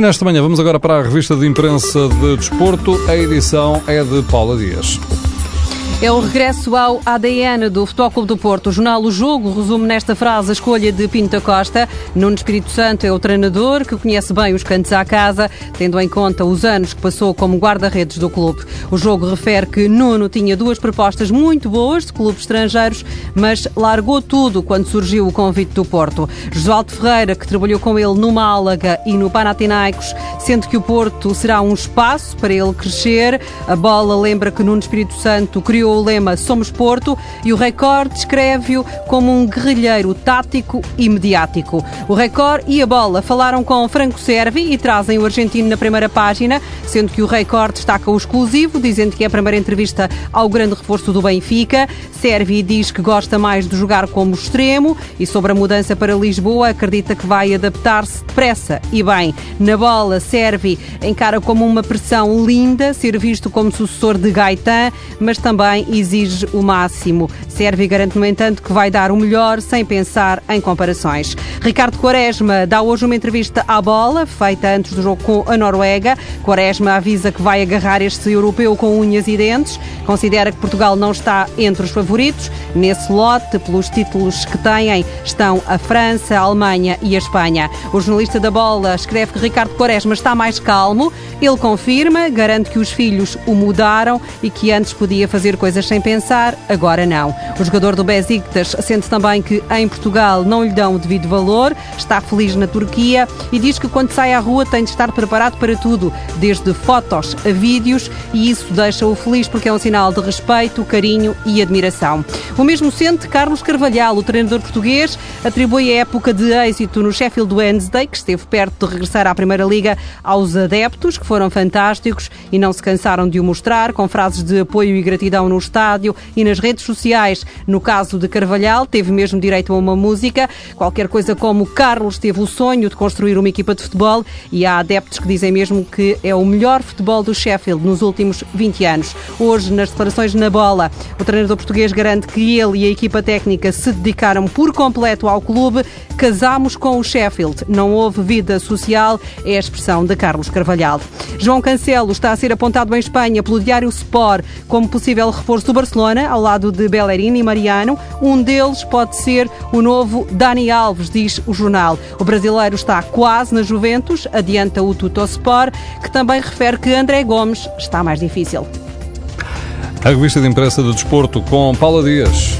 E nesta manhã vamos agora para a revista de imprensa de desporto. A edição é de Paula Dias. É o regresso ao ADN do Futebol Clube do Porto. O jornal O Jogo resume nesta frase a escolha de Pinto Costa. Nuno Espírito Santo é o treinador que conhece bem os cantos à casa, tendo em conta os anos que passou como guarda-redes do clube. O jogo refere que Nuno tinha duas propostas muito boas de clubes estrangeiros, mas largou tudo quando surgiu o convite do Porto. Josualdo Ferreira, que trabalhou com ele no Málaga e no Panathinaikos, sente que o Porto será um espaço para ele crescer. A bola lembra que Nuno Espírito Santo criou o lema Somos Porto e o Record descreve-o como um guerrilheiro tático e mediático. O Record e a bola falaram com Franco Servi e trazem o argentino na primeira página, sendo que o Record destaca o exclusivo, dizendo que é a primeira entrevista ao grande reforço do Benfica. Servi diz que gosta mais de jogar como extremo e sobre a mudança para Lisboa acredita que vai adaptar-se depressa e bem. Na bola, Servi encara como uma pressão linda ser visto como sucessor de Gaetan, mas também também exige o máximo. Serve e garante, no entanto, que vai dar o melhor sem pensar em comparações. Ricardo Quaresma dá hoje uma entrevista à bola, feita antes do jogo com a Noruega. Quaresma avisa que vai agarrar este europeu com unhas e dentes. Considera que Portugal não está entre os favoritos. Nesse lote, pelos títulos que têm, estão a França, a Alemanha e a Espanha. O jornalista da bola escreve que Ricardo Quaresma está mais calmo. Ele confirma, garante que os filhos o mudaram e que antes podia fazer coisas sem pensar, agora não. O jogador do Besiktas sente também que em Portugal não lhe dão o devido valor, está feliz na Turquia e diz que quando sai à rua tem de estar preparado para tudo, desde fotos a vídeos, e isso deixa-o feliz porque é um sinal de respeito, carinho e admiração. O mesmo sente Carlos Carvalhal, o treinador português, atribui a época de êxito no Sheffield Wednesday, que esteve perto de regressar à Primeira Liga, aos adeptos, que foram fantásticos e não se cansaram de o mostrar, com frases de apoio e gratidão no estádio e nas redes sociais. No caso de Carvalhal, teve mesmo direito a uma música, qualquer coisa como Carlos teve o sonho de construir uma equipa de futebol e há adeptos que dizem mesmo que é o melhor futebol do Sheffield nos últimos 20 anos. Hoje, nas declarações na bola, o treinador português garante que ele e a equipa técnica se dedicaram por completo ao clube. Casamos com o Sheffield. Não houve vida social, é a expressão de Carlos Carvalhal. João Cancelo está a ser apontado em Espanha pelo diário Sport como possível reforço do Barcelona, ao lado de Bellerin e Mariano. Um deles pode ser o novo Dani Alves, diz o jornal. O brasileiro está quase na Juventus, adianta o Tutosport, que também refere que André Gomes está mais difícil. A revista de imprensa do desporto com Paula Dias.